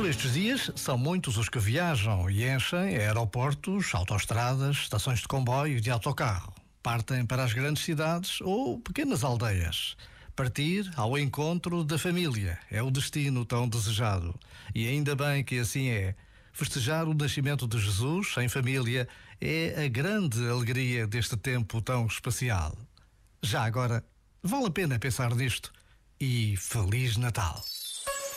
Por estes dias, são muitos os que viajam e enchem aeroportos, autoestradas, estações de comboio e de autocarro. Partem para as grandes cidades ou pequenas aldeias. Partir ao encontro da família é o destino tão desejado. E ainda bem que assim é. Festejar o nascimento de Jesus em família é a grande alegria deste tempo tão especial. Já agora, vale a pena pensar nisto. E Feliz Natal!